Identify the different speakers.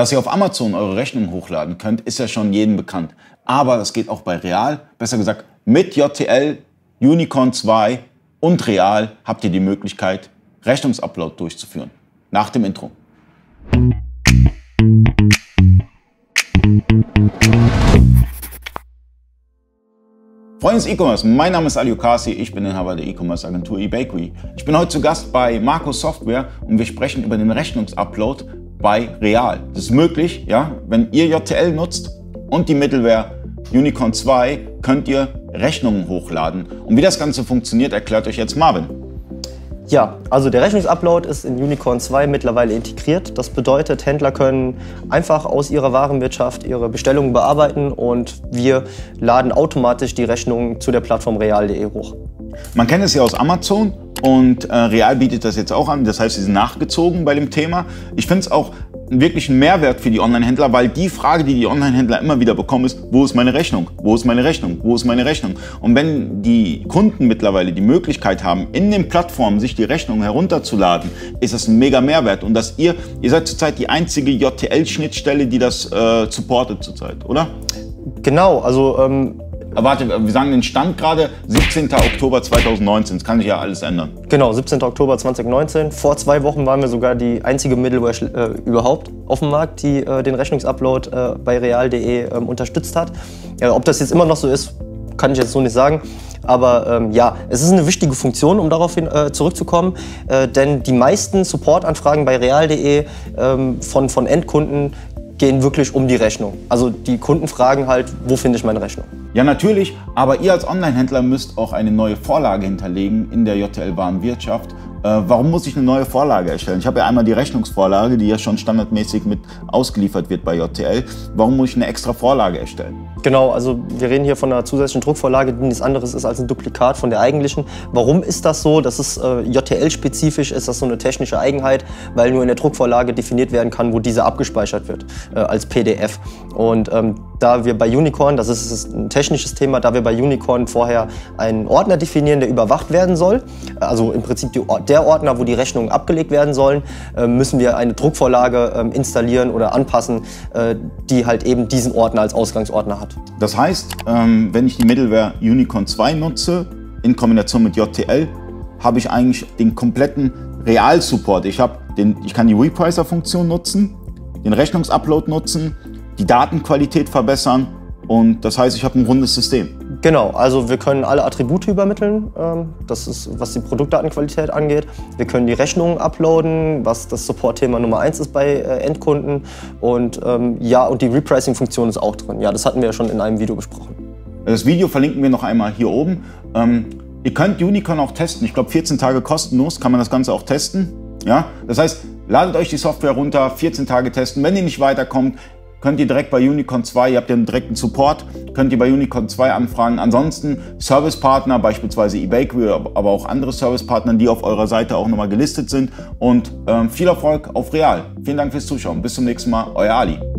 Speaker 1: Dass ihr auf Amazon eure Rechnung hochladen könnt, ist ja schon jedem bekannt. Aber das geht auch bei Real. Besser gesagt, mit JTL, Unicorn 2 und Real habt ihr die Möglichkeit, Rechnungsupload durchzuführen. Nach dem Intro. Freunde des E-Commerce, mein Name ist Ali Okasi, ich bin Inhaber der E-Commerce Agentur eBakery. Ich bin heute zu Gast bei Marco Software und wir sprechen über den Rechnungsupload bei Real. Das ist möglich, ja, wenn ihr JTL nutzt und die Middleware Unicorn 2 könnt ihr Rechnungen hochladen. Und wie das Ganze funktioniert, erklärt euch jetzt Marvin.
Speaker 2: Ja, also der Rechnungsupload ist in Unicorn 2 mittlerweile integriert. Das bedeutet, Händler können einfach aus ihrer Warenwirtschaft ihre Bestellungen bearbeiten und wir laden automatisch die Rechnungen zu der Plattform real.de hoch.
Speaker 1: Man kennt es ja aus Amazon und äh, Real bietet das jetzt auch an. Das heißt, sie sind nachgezogen bei dem Thema. Ich finde es auch wirklich einen Mehrwert für die Online-Händler, weil die Frage, die die Online-Händler immer wieder bekommen, ist, wo ist meine Rechnung? Wo ist meine Rechnung? Wo ist meine Rechnung? Und wenn die Kunden mittlerweile die Möglichkeit haben, in den Plattformen sich die Rechnung herunterzuladen, ist das ein mega Mehrwert. Und dass ihr, ihr seid zurzeit die einzige JTL-Schnittstelle, die das äh, supportet zurzeit, oder?
Speaker 2: Genau, also ähm
Speaker 1: Warte, wir sagen den Stand gerade 17. Oktober 2019. Das kann sich ja alles ändern.
Speaker 2: Genau, 17. Oktober 2019. Vor zwei Wochen waren wir sogar die einzige Middleware äh, überhaupt auf dem Markt, die äh, den Rechnungsupload äh, bei real.de ähm, unterstützt hat. Ja, ob das jetzt immer noch so ist, kann ich jetzt so nicht sagen. Aber ähm, ja, es ist eine wichtige Funktion, um darauf hin, äh, zurückzukommen. Äh, denn die meisten Supportanfragen bei real.de ähm, von, von Endkunden gehen wirklich um die Rechnung. Also die Kunden fragen halt, wo finde ich meine Rechnung?
Speaker 1: Ja, natürlich, aber ihr als Online-Händler müsst auch eine neue Vorlage hinterlegen in der JTL-Warenwirtschaft äh, warum muss ich eine neue Vorlage erstellen? Ich habe ja einmal die Rechnungsvorlage, die ja schon standardmäßig mit ausgeliefert wird bei JTL. Warum muss ich eine extra Vorlage erstellen?
Speaker 2: Genau, also wir reden hier von einer zusätzlichen Druckvorlage, die nichts anderes ist als ein Duplikat von der eigentlichen. Warum ist das so? Das ist äh, JTL-spezifisch, ist das so eine technische Eigenheit, weil nur in der Druckvorlage definiert werden kann, wo diese abgespeichert wird äh, als PDF. Und ähm, da wir bei Unicorn, das ist ein technisches Thema, da wir bei Unicorn vorher einen Ordner definieren, der überwacht werden soll, also im Prinzip die, der Ordner, wo die Rechnungen abgelegt werden sollen, äh, müssen wir eine Druckvorlage ähm, installieren oder anpassen, äh, die halt eben diesen Ordner als Ausgangsordner hat.
Speaker 1: Das heißt, ähm, wenn ich die Middleware Unicorn 2 nutze, in Kombination mit JTL, habe ich eigentlich den kompletten Real-Support. Ich, ich kann die Repricer-Funktion nutzen, den Rechnungsupload nutzen, die Datenqualität verbessern und das heißt, ich habe ein rundes System.
Speaker 2: Genau, also wir können alle Attribute übermitteln, ähm, das ist, was die Produktdatenqualität angeht. Wir können die Rechnungen uploaden, was das Support-Thema Nummer eins ist bei äh, Endkunden. Und ähm, ja, und die Repricing-Funktion ist auch drin. Ja, das hatten wir ja schon in einem Video besprochen.
Speaker 1: Das Video verlinken wir noch einmal hier oben. Ähm, ihr könnt Unicorn auch testen. Ich glaube, 14 Tage kostenlos kann man das Ganze auch testen. Ja, das heißt, ladet euch die Software runter, 14 Tage testen. Wenn ihr nicht weiterkommt, könnt ihr direkt bei Unicorn 2, ihr habt ja einen direkten Support, könnt ihr bei Unicorn 2 anfragen. Ansonsten Servicepartner, beispielsweise eBakery, aber auch andere Servicepartner, die auf eurer Seite auch nochmal gelistet sind. Und ähm, viel Erfolg auf Real. Vielen Dank fürs Zuschauen. Bis zum nächsten Mal. Euer Ali.